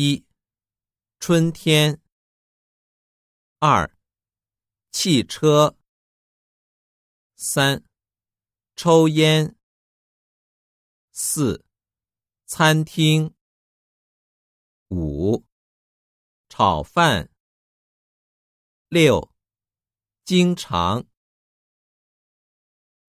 一春天。二汽车。三抽烟。四餐厅。五炒饭。六经常。